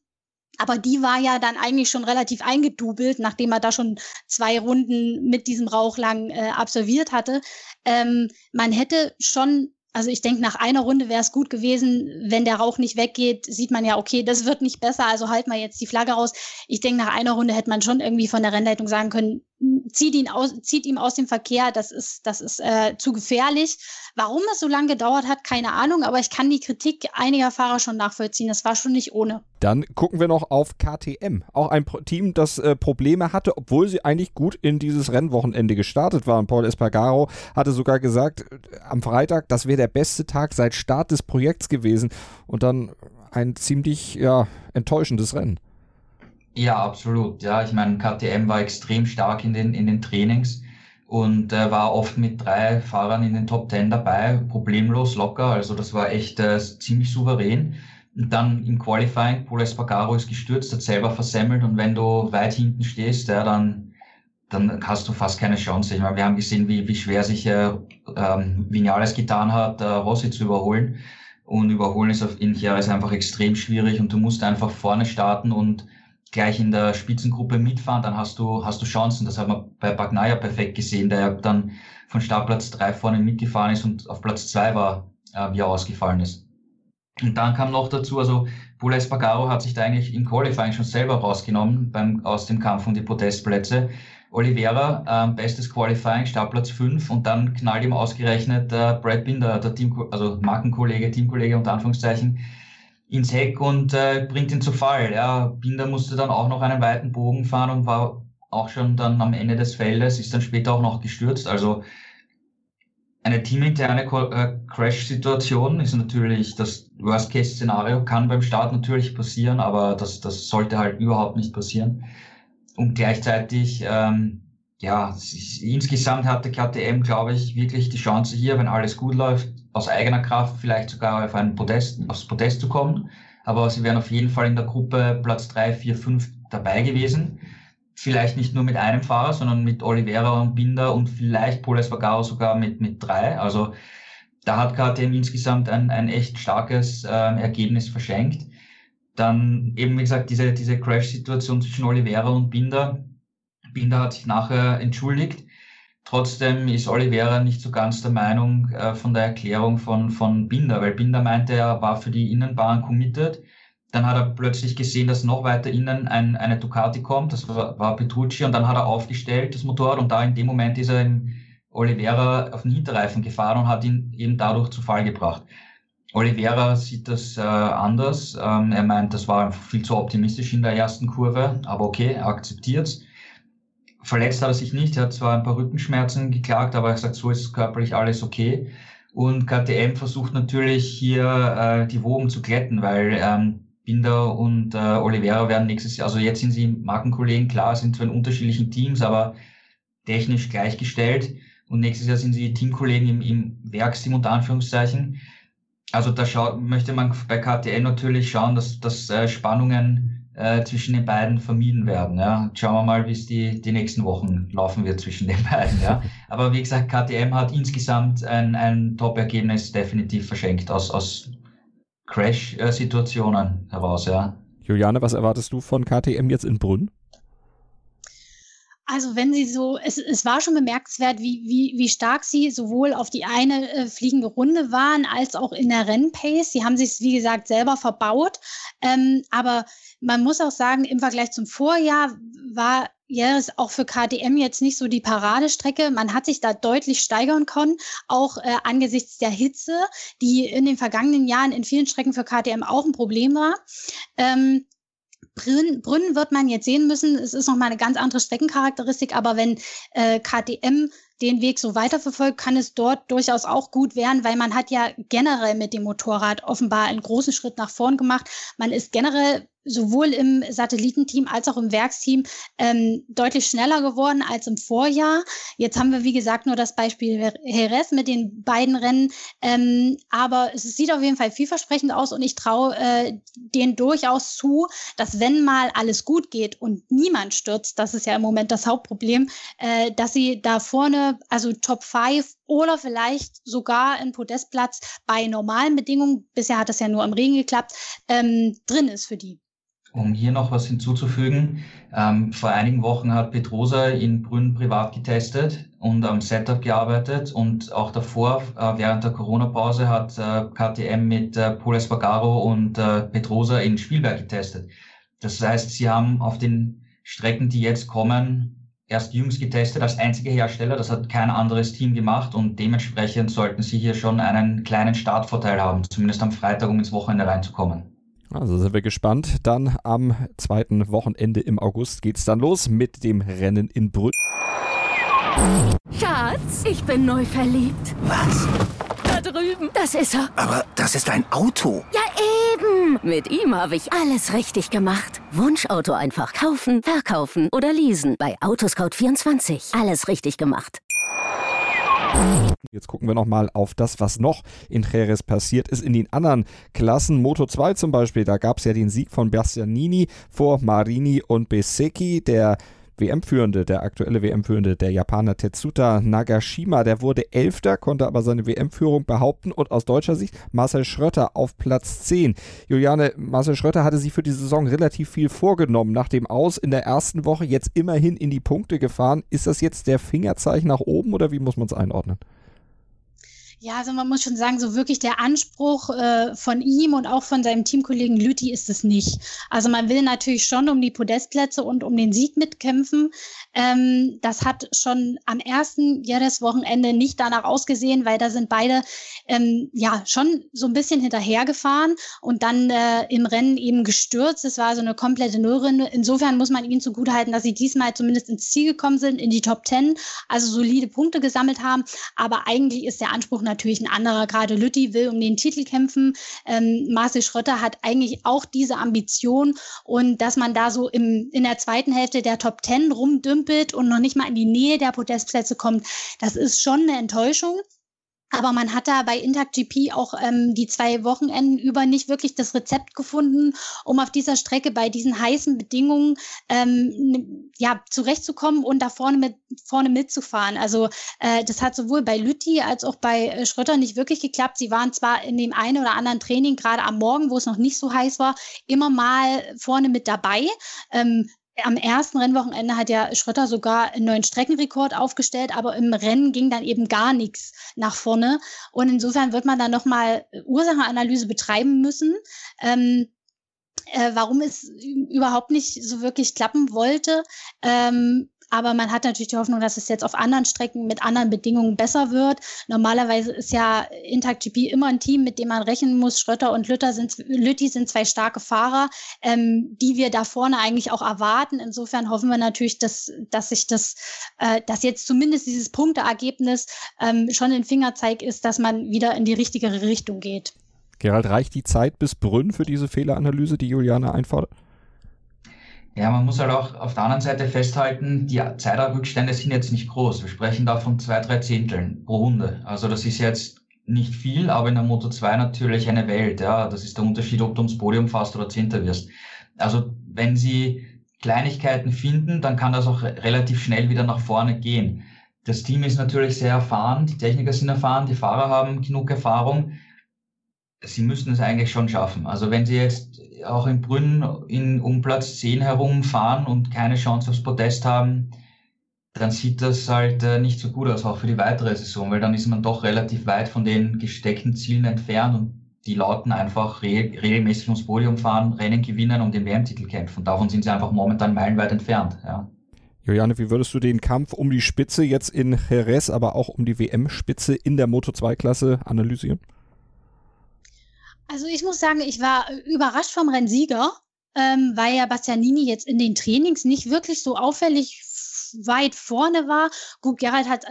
Speaker 2: Aber die war ja dann eigentlich schon relativ eingedubelt, nachdem er da schon zwei Runden mit diesem Rauch lang äh, absolviert hatte. Ähm, man hätte schon also ich denke, nach einer Runde wäre es gut gewesen, wenn der Rauch nicht weggeht, sieht man ja, okay, das wird nicht besser, also halten wir jetzt die Flagge raus. Ich denke, nach einer Runde hätte man schon irgendwie von der Rennleitung sagen können, zieht ihn aus, zieht ihm aus dem Verkehr, das ist, das ist äh, zu gefährlich. Warum es so lange gedauert hat, keine Ahnung, aber ich kann die Kritik einiger Fahrer schon nachvollziehen. Das war schon nicht ohne.
Speaker 1: Dann gucken wir noch auf KTM. Auch ein Team, das äh, Probleme hatte, obwohl sie eigentlich gut in dieses Rennwochenende gestartet waren. Paul Espargaro hatte sogar gesagt, äh, am Freitag, das wäre der beste Tag seit Start des Projekts gewesen. Und dann ein ziemlich ja, enttäuschendes Rennen.
Speaker 3: Ja, absolut. Ja, ich meine, KTM war extrem stark in den, in den Trainings und äh, war oft mit drei Fahrern in den Top Ten dabei, problemlos, locker. Also das war echt äh, ziemlich souverän. Und dann im Qualifying, Paul Espargaro ist gestürzt, hat selber versemmelt und wenn du weit hinten stehst, ja, dann, dann hast du fast keine Chance. Ich meine, wir haben gesehen, wie, wie schwer sich äh, ähm, Vinales getan hat, äh, Rossi zu überholen. Und überholen ist auf, in Jerez einfach extrem schwierig und du musst einfach vorne starten und gleich in der Spitzengruppe mitfahren, dann hast du, hast du Chancen. Das hat man bei Bagnaia perfekt gesehen, der dann von Startplatz drei vorne mitgefahren ist und auf Platz zwei war, äh, wie er ausgefallen ist. Und dann kam noch dazu, also Pula Espargaro hat sich da eigentlich im Qualifying schon selber rausgenommen beim, aus dem Kampf um die Podestplätze. Oliveira, ähm, bestes Qualifying, Startplatz 5 und dann knallt ihm ausgerechnet äh, Brad Binder, der Team, also Markenkollege, Teamkollege unter Anführungszeichen, ins Heck und äh, bringt ihn zu Fall. Ja, Binder musste dann auch noch einen weiten Bogen fahren und war auch schon dann am Ende des Feldes, ist dann später auch noch gestürzt. Also eine teaminterne äh, Crash-Situation ist natürlich das Worst-Case-Szenario, kann beim Start natürlich passieren, aber das, das sollte halt überhaupt nicht passieren. Und gleichzeitig, ähm, ja, insgesamt hatte KTM, glaube ich, wirklich die Chance hier, wenn alles gut läuft, aus eigener Kraft vielleicht sogar auf ein Podest, aufs Podest zu kommen. Aber sie wären auf jeden Fall in der Gruppe Platz drei, vier, fünf dabei gewesen. Vielleicht nicht nur mit einem Fahrer, sondern mit Oliveira und Binder und vielleicht Paul Espargaro sogar mit, mit drei. Also da hat KTM insgesamt ein, ein echt starkes äh, Ergebnis verschenkt. Dann eben, wie gesagt, diese, diese Crash-Situation zwischen Oliveira und Binder. Binder hat sich nachher entschuldigt Trotzdem ist Oliveira nicht so ganz der Meinung äh, von der Erklärung von, von Binder, weil Binder meinte, er war für die Innenbahn committed. Dann hat er plötzlich gesehen, dass noch weiter innen ein, eine Ducati kommt, das war, war Petrucci, und dann hat er aufgestellt, das Motorrad, und da in dem Moment ist er in Oliveira auf den Hinterreifen gefahren und hat ihn eben dadurch zu Fall gebracht. Oliveira sieht das äh, anders. Ähm, er meint, das war viel zu optimistisch in der ersten Kurve, aber okay, er akzeptiert's. Verletzt hat er sich nicht. Er hat zwar ein paar Rückenschmerzen geklagt, aber er sagt, so ist körperlich alles okay. Und KTM versucht natürlich hier äh, die Wogen zu glätten, weil ähm, Binder und äh, Oliveira werden nächstes Jahr, also jetzt sind sie Markenkollegen, klar, sind zwar in unterschiedlichen Teams, aber technisch gleichgestellt. Und nächstes Jahr sind sie Teamkollegen im, im Werksteam unter Anführungszeichen. Also da schau, möchte man bei KTM natürlich schauen, dass, dass äh, Spannungen äh, zwischen den beiden vermieden werden. Ja. Schauen wir mal, wie es die, die nächsten Wochen laufen wird zwischen den beiden. Ja. Aber wie gesagt, KTM hat insgesamt ein, ein Top-Ergebnis definitiv verschenkt aus, aus Crash-Situationen heraus. Ja.
Speaker 1: Juliane, was erwartest du von KTM jetzt in Brünn?
Speaker 2: Also wenn sie so, es, es war schon bemerkenswert, wie, wie, wie stark sie sowohl auf die eine äh, fliegende Runde waren, als auch in der Rennpace. Sie haben sich, wie gesagt, selber verbaut. Ähm, aber man muss auch sagen, im Vergleich zum Vorjahr war ja, ist auch für KTM jetzt nicht so die Paradestrecke. Man hat sich da deutlich steigern können, auch äh, angesichts der Hitze, die in den vergangenen Jahren in vielen Strecken für KTM auch ein Problem war. Ähm, Brünn, wird man jetzt sehen müssen. Es ist nochmal eine ganz andere Streckencharakteristik, aber wenn äh, KTM den Weg so weiterverfolgt, kann es dort durchaus auch gut werden, weil man hat ja generell mit dem Motorrad offenbar einen großen Schritt nach vorn gemacht. Man ist generell sowohl im Satellitenteam als auch im Werksteam ähm, deutlich schneller geworden als im Vorjahr. Jetzt haben wir, wie gesagt, nur das Beispiel Jerez mit den beiden Rennen. Ähm, aber es sieht auf jeden Fall vielversprechend aus und ich traue äh, denen durchaus zu, dass wenn mal alles gut geht und niemand stürzt, das ist ja im Moment das Hauptproblem, äh, dass sie da vorne, also Top 5 oder vielleicht sogar ein Podestplatz bei normalen Bedingungen, bisher hat das ja nur im Regen geklappt, ähm, drin ist für die.
Speaker 3: Um hier noch was hinzuzufügen, ähm, vor einigen Wochen hat Petrosa in Brünn privat getestet und am Setup gearbeitet und auch davor, äh, während der Corona-Pause, hat äh, KTM mit äh, Paul Espargaro und äh, Petrosa in Spielberg getestet. Das heißt, sie haben auf den Strecken, die jetzt kommen, erst jüngst getestet als einziger Hersteller. Das hat kein anderes Team gemacht und dementsprechend sollten sie hier schon einen kleinen Startvorteil haben, zumindest am Freitag, um ins Wochenende reinzukommen.
Speaker 1: Also sind wir gespannt. Dann am zweiten Wochenende im August geht's dann los mit dem Rennen in Brünn.
Speaker 4: Schatz, ich bin neu verliebt.
Speaker 5: Was?
Speaker 4: Da drüben. Das ist er.
Speaker 5: Aber das ist ein Auto.
Speaker 4: Ja, eben. Mit ihm habe ich alles richtig gemacht. Wunschauto einfach kaufen, verkaufen oder leasen. Bei Autoscout24. Alles richtig gemacht.
Speaker 1: Jetzt gucken wir nochmal auf das, was noch in Jerez passiert ist in den anderen Klassen. Moto 2 zum Beispiel, da gab es ja den Sieg von Bastianini vor Marini und Besecchi. Der WM-Führende, der aktuelle WM-Führende, der Japaner Tetsuta Nagashima, der wurde Elfter, konnte aber seine WM-Führung behaupten und aus deutscher Sicht Marcel Schrötter auf Platz 10. Juliane, Marcel Schrötter hatte sich für die Saison relativ viel vorgenommen. Nach dem Aus in der ersten Woche jetzt immerhin in die Punkte gefahren. Ist das jetzt der Fingerzeichen nach oben oder wie muss man es einordnen?
Speaker 2: Ja, also man muss schon sagen, so wirklich der Anspruch äh, von ihm und auch von seinem Teamkollegen Lüthi ist es nicht. Also man will natürlich schon um die Podestplätze und um den Sieg mitkämpfen. Ähm, das hat schon am ersten Jerez-Wochenende nicht danach ausgesehen, weil da sind beide ähm, ja schon so ein bisschen hinterhergefahren und dann äh, im Rennen eben gestürzt. Es war so eine komplette Nullrunde. Insofern muss man ihnen zugutehalten, dass sie diesmal zumindest ins Ziel gekommen sind, in die Top Ten, also solide Punkte gesammelt haben. Aber eigentlich ist der Anspruch natürlich ein anderer. Gerade Lütti will um den Titel kämpfen. Ähm, Marcel Schröter hat eigentlich auch diese Ambition und dass man da so im, in der zweiten Hälfte der Top Ten rumdümpelt und noch nicht mal in die Nähe der Podestplätze kommt, das ist schon eine Enttäuschung. Aber man hat da bei Intact GP auch ähm, die zwei Wochenenden über nicht wirklich das Rezept gefunden, um auf dieser Strecke bei diesen heißen Bedingungen ähm, ja zurechtzukommen und da vorne mit vorne mitzufahren. Also äh, das hat sowohl bei Lütti als auch bei äh, Schröter nicht wirklich geklappt. Sie waren zwar in dem einen oder anderen Training gerade am Morgen, wo es noch nicht so heiß war, immer mal vorne mit dabei. Ähm, am ersten Rennwochenende hat ja Schröter sogar einen neuen Streckenrekord aufgestellt, aber im Rennen ging dann eben gar nichts nach vorne. Und insofern wird man dann nochmal Ursachenanalyse betreiben müssen. Ähm, äh, warum es überhaupt nicht so wirklich klappen wollte. Ähm, aber man hat natürlich die Hoffnung, dass es jetzt auf anderen Strecken mit anderen Bedingungen besser wird. Normalerweise ist ja Intact GP immer ein Team, mit dem man rechnen muss. Schröter und Lütter sind, Lütti sind zwei starke Fahrer, ähm, die wir da vorne eigentlich auch erwarten. Insofern hoffen wir natürlich, dass, dass sich das, äh, dass jetzt zumindest dieses Punkteergebnis ähm, schon ein Fingerzeig ist, dass man wieder in die richtigere Richtung geht.
Speaker 1: Gerald, reicht die Zeit bis Brünn für diese Fehleranalyse, die Juliane einfordert?
Speaker 3: Ja, man muss halt auch auf der anderen Seite festhalten, die Zeitrückstände sind jetzt nicht groß. Wir sprechen da von zwei, drei Zehnteln pro Runde. Also das ist jetzt nicht viel, aber in der Moto 2 natürlich eine Welt. Ja, das ist der Unterschied, ob du ums Podium fährst oder Zehnter wirst. Also wenn sie Kleinigkeiten finden, dann kann das auch relativ schnell wieder nach vorne gehen. Das Team ist natürlich sehr erfahren, die Techniker sind erfahren, die Fahrer haben genug Erfahrung. Sie müssten es eigentlich schon schaffen. Also wenn sie jetzt auch in Brünn in, um Platz 10 herumfahren und keine Chance aufs Podest haben, dann sieht das halt äh, nicht so gut aus, auch für die weitere Saison, weil dann ist man doch relativ weit von den gesteckten Zielen entfernt und die lauten einfach re regelmäßig ums Podium fahren, Rennen gewinnen und den WM-Titel kämpfen. Davon sind sie einfach momentan meilenweit entfernt. Ja.
Speaker 1: Juliane, wie würdest du den Kampf um die Spitze jetzt in Jerez, aber auch um die WM-Spitze in der Moto2-Klasse analysieren?
Speaker 2: Also ich muss sagen, ich war überrascht vom Rennsieger, ähm, weil ja Bastianini jetzt in den Trainings nicht wirklich so auffällig weit vorne war. Gut, Gerald hat,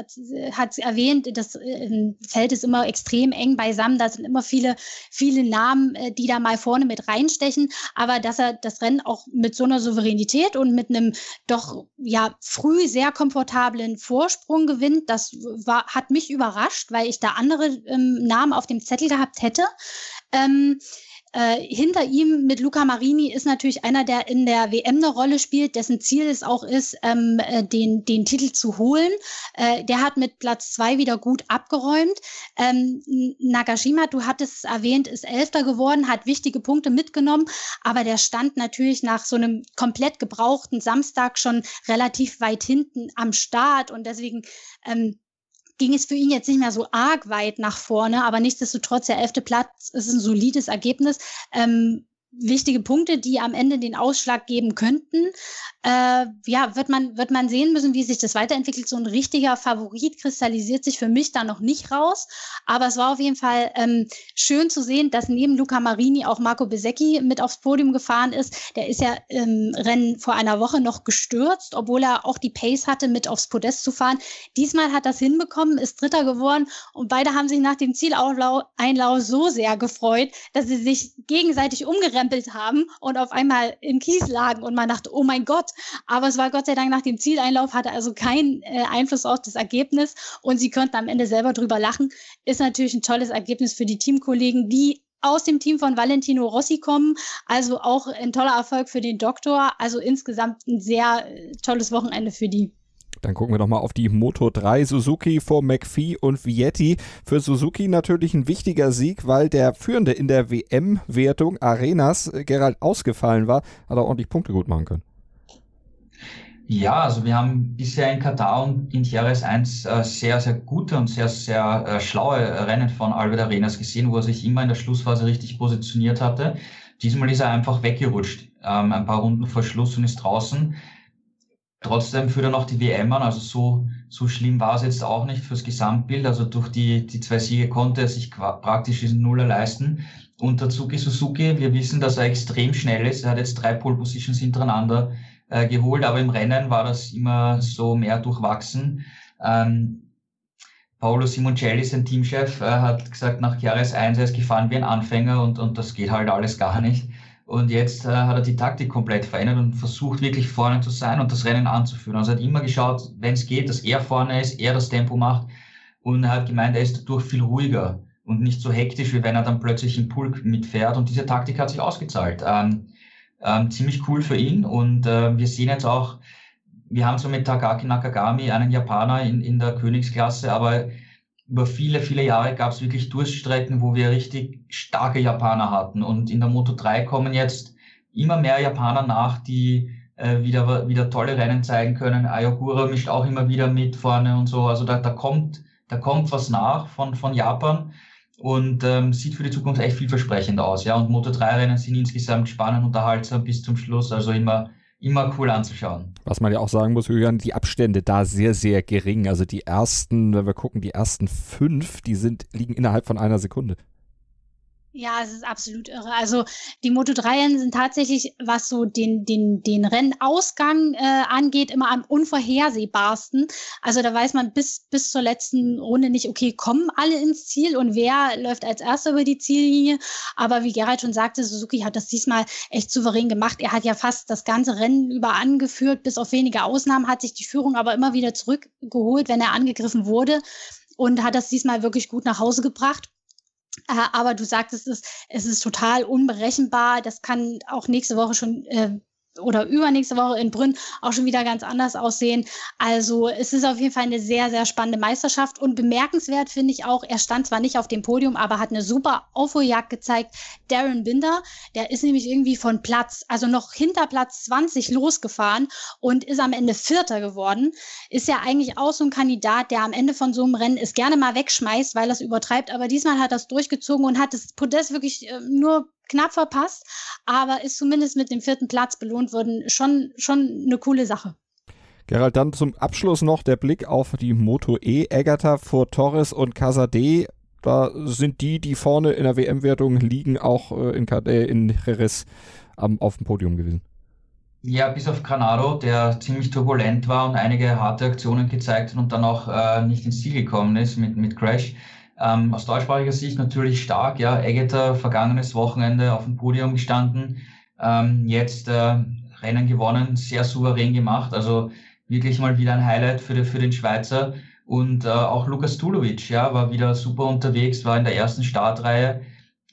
Speaker 2: hat erwähnt, das äh, Feld ist immer extrem eng beisammen. Da sind immer viele, viele Namen, äh, die da mal vorne mit reinstechen. Aber dass er das Rennen auch mit so einer Souveränität und mit einem doch ja früh sehr komfortablen Vorsprung gewinnt, das war, hat mich überrascht, weil ich da andere ähm, Namen auf dem Zettel gehabt hätte. Ähm, äh, hinter ihm mit Luca Marini ist natürlich einer, der in der WM eine Rolle spielt, dessen Ziel es auch ist, ähm, äh, den, den Titel zu holen. Äh, der hat mit Platz zwei wieder gut abgeräumt. Ähm, Nagashima, du hattest es erwähnt, ist Elfter geworden, hat wichtige Punkte mitgenommen, aber der stand natürlich nach so einem komplett gebrauchten Samstag schon relativ weit hinten am Start und deswegen ähm, ging es für ihn jetzt nicht mehr so arg weit nach vorne, aber nichtsdestotrotz der elfte Platz ist ein solides Ergebnis. Ähm, wichtige Punkte, die am Ende den Ausschlag geben könnten. Äh, ja, wird man, wird man sehen müssen, wie sich das weiterentwickelt. So ein richtiger Favorit kristallisiert sich für mich da noch nicht raus. Aber es war auf jeden Fall ähm, schön zu sehen, dass neben Luca Marini auch Marco Besecchi mit aufs Podium gefahren ist. Der ist ja im Rennen vor einer Woche noch gestürzt, obwohl er auch die Pace hatte, mit aufs Podest zu fahren. Diesmal hat das hinbekommen, ist Dritter geworden und beide haben sich nach dem Zieleinlauf so sehr gefreut, dass sie sich gegenseitig umgerempelt haben und auf einmal im Kies lagen und man dachte, oh mein Gott, aber es war Gott sei Dank nach dem Zieleinlauf, hatte also keinen äh, Einfluss auf das Ergebnis und sie konnten am Ende selber drüber lachen. Ist natürlich ein tolles Ergebnis für die Teamkollegen, die aus dem Team von Valentino Rossi kommen. Also auch ein toller Erfolg für den Doktor. Also insgesamt ein sehr äh, tolles Wochenende für die.
Speaker 1: Dann gucken wir doch mal auf die Moto 3 Suzuki vor McPhee und Vietti. Für Suzuki natürlich ein wichtiger Sieg, weil der Führende in der WM-Wertung Arenas äh, Gerald ausgefallen war, hat er ordentlich Punkte gut machen können.
Speaker 3: Ja, also wir haben bisher in Katar und in Jerez 1 äh, sehr, sehr gute und sehr, sehr äh, schlaue Rennen von Albert Arenas gesehen, wo er sich immer in der Schlussphase richtig positioniert hatte. Diesmal ist er einfach weggerutscht, ähm, ein paar Runden vor Schluss und ist draußen. Trotzdem führt er noch die WM an, also so, so schlimm war es jetzt auch nicht fürs Gesamtbild. Also durch die, die zwei Siege konnte er sich praktisch diesen Nuller leisten. Und Tatsuki Suzuki, wir wissen, dass er extrem schnell ist. Er hat jetzt drei Pole Positions hintereinander äh, geholt, aber im Rennen war das immer so mehr durchwachsen. Ähm, Paolo Simoncelli, sein Teamchef, äh, hat gesagt, nach Jahres 1, er ist gefahren wie ein Anfänger und, und das geht halt alles gar nicht. Und jetzt äh, hat er die Taktik komplett verändert und versucht wirklich vorne zu sein und das Rennen anzuführen. Also er hat immer geschaut, wenn es geht, dass er vorne ist, er das Tempo macht. Und er hat gemeint, er ist dadurch viel ruhiger und nicht so hektisch, wie wenn er dann plötzlich im Pulk mitfährt. Und diese Taktik hat sich ausgezahlt. Ähm, ähm, ziemlich cool für ihn. Und äh, wir sehen jetzt auch, wir haben so mit Takaki Nakagami einen Japaner in, in der Königsklasse, aber über viele, viele Jahre gab es wirklich Durststrecken, wo wir richtig starke Japaner hatten. Und in der Moto 3 kommen jetzt immer mehr Japaner nach, die äh, wieder, wieder tolle Rennen zeigen können. Ayogura mischt auch immer wieder mit vorne und so. Also da, da kommt, da kommt was nach von, von Japan und ähm, sieht für die Zukunft echt vielversprechend aus. Ja, und Moto 3 Rennen sind insgesamt spannend, unterhaltsam bis zum Schluss, also immer immer cool anzuschauen.
Speaker 1: Was man ja auch sagen muss, Julian, die Abstände da sehr, sehr gering. Also die ersten, wenn wir gucken, die ersten fünf, die sind, liegen innerhalb von einer Sekunde.
Speaker 2: Ja, es ist absolut irre. Also die Moto 3 Rennen sind tatsächlich, was so den, den, den Rennausgang äh, angeht, immer am unvorhersehbarsten. Also da weiß man bis, bis zur letzten Runde nicht, okay, kommen alle ins Ziel und wer läuft als erster über die Ziellinie. Aber wie Gerald schon sagte, Suzuki hat das diesmal echt souverän gemacht. Er hat ja fast das ganze Rennen über angeführt, bis auf wenige Ausnahmen hat sich die Führung aber immer wieder zurückgeholt, wenn er angegriffen wurde und hat das diesmal wirklich gut nach Hause gebracht. Äh, aber du sagtest es, es ist total unberechenbar. Das kann auch nächste Woche schon äh, oder übernächste Woche in Brünn auch schon wieder ganz anders aussehen. Also es ist auf jeden Fall eine sehr, sehr spannende Meisterschaft und bemerkenswert finde ich auch, er stand zwar nicht auf dem Podium, aber hat eine super Aufholjagd gezeigt. Darren Binder, der ist nämlich irgendwie von Platz, also noch hinter Platz 20 losgefahren und ist am Ende Vierter geworden. Ist ja eigentlich auch so ein Kandidat, der am Ende von so einem Rennen es gerne mal wegschmeißt, weil er es übertreibt, aber diesmal hat er es durchgezogen und hat das Podest wirklich äh, nur knapp verpasst, aber ist zumindest mit dem vierten Platz belohnt worden. Schon, schon eine coole Sache.
Speaker 1: Gerald, dann zum Abschluss noch der Blick auf die Moto E. Agatha vor Torres und Casade. Da sind die, die vorne in der WM-Wertung liegen, auch äh, in, äh, in Jerez am, auf dem Podium gewesen.
Speaker 3: Ja, bis auf Granado, der ziemlich turbulent war und einige harte Aktionen gezeigt hat und dann auch äh, nicht ins Ziel gekommen ist mit, mit Crash. Ähm, aus deutschsprachiger Sicht natürlich stark, ja. Eggeter vergangenes Wochenende auf dem Podium gestanden, ähm, jetzt äh, Rennen gewonnen, sehr souverän gemacht, also wirklich mal wieder ein Highlight für, die, für den Schweizer. Und äh, auch Lukas Tulovic, ja, war wieder super unterwegs, war in der ersten Startreihe,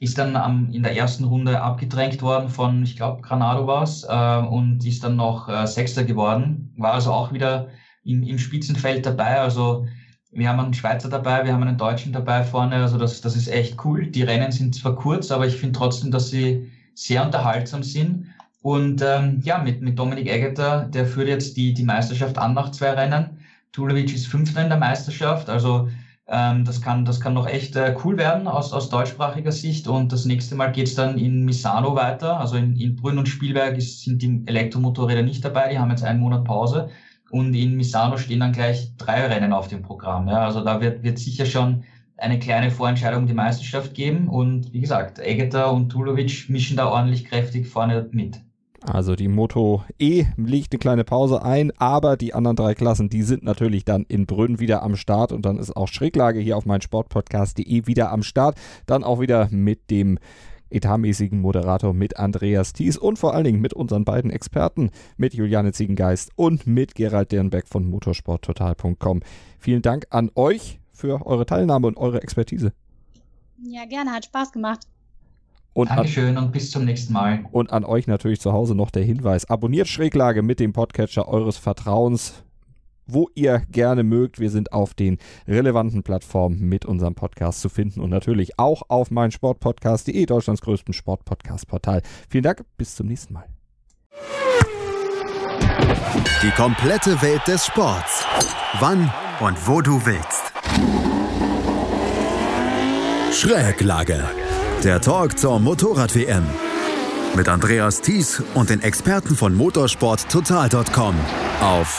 Speaker 3: ist dann am, in der ersten Runde abgedrängt worden von, ich glaube, Granado war es, äh, und ist dann noch äh, Sechster geworden, war also auch wieder im, im Spitzenfeld dabei, also wir haben einen Schweizer dabei, wir haben einen Deutschen dabei vorne. Also das, das ist echt cool. Die Rennen sind zwar kurz, aber ich finde trotzdem, dass sie sehr unterhaltsam sind. Und ähm, ja, mit, mit Dominik Eggeter, der führt jetzt die, die Meisterschaft an nach zwei Rennen. Tulovic ist Fünfter in der Meisterschaft. Also ähm, das, kann, das kann noch echt äh, cool werden aus, aus deutschsprachiger Sicht. Und das nächste Mal geht's dann in Misano weiter. Also in, in Brünn und Spielberg ist, sind die Elektromotorräder nicht dabei. Die haben jetzt einen Monat Pause. Und in Misano stehen dann gleich drei Rennen auf dem Programm. Ja, also da wird, wird sicher schon eine kleine Vorentscheidung die Meisterschaft geben. Und wie gesagt, Egeter und Tulovic mischen da ordentlich kräftig vorne mit.
Speaker 1: Also die Moto E legt eine kleine Pause ein, aber die anderen drei Klassen, die sind natürlich dann in Brünn wieder am Start und dann ist auch Schräglage hier auf mein Sportpodcast.de wieder am Start. Dann auch wieder mit dem etatmäßigen Moderator mit Andreas Thies und vor allen Dingen mit unseren beiden Experten, mit Juliane Ziegengeist und mit Gerald Dernbeck von motorsporttotal.com. Vielen Dank an euch für eure Teilnahme und eure Expertise.
Speaker 2: Ja, gerne, hat Spaß gemacht.
Speaker 3: Und Dankeschön an, und bis zum nächsten Mal.
Speaker 1: Und an euch natürlich zu Hause noch der Hinweis. Abonniert Schräglage mit dem Podcatcher eures Vertrauens wo ihr gerne mögt. Wir sind auf den relevanten Plattformen mit unserem Podcast zu finden und natürlich auch auf meinsportpodcast.de, Deutschlands größtem Sportpodcast-Portal. Vielen Dank, bis zum nächsten Mal.
Speaker 7: Die komplette Welt des Sports. Wann und wo du willst. Schräglage. Der Talk zur Motorrad-WM. Mit Andreas Thies und den Experten von motorsporttotal.com auf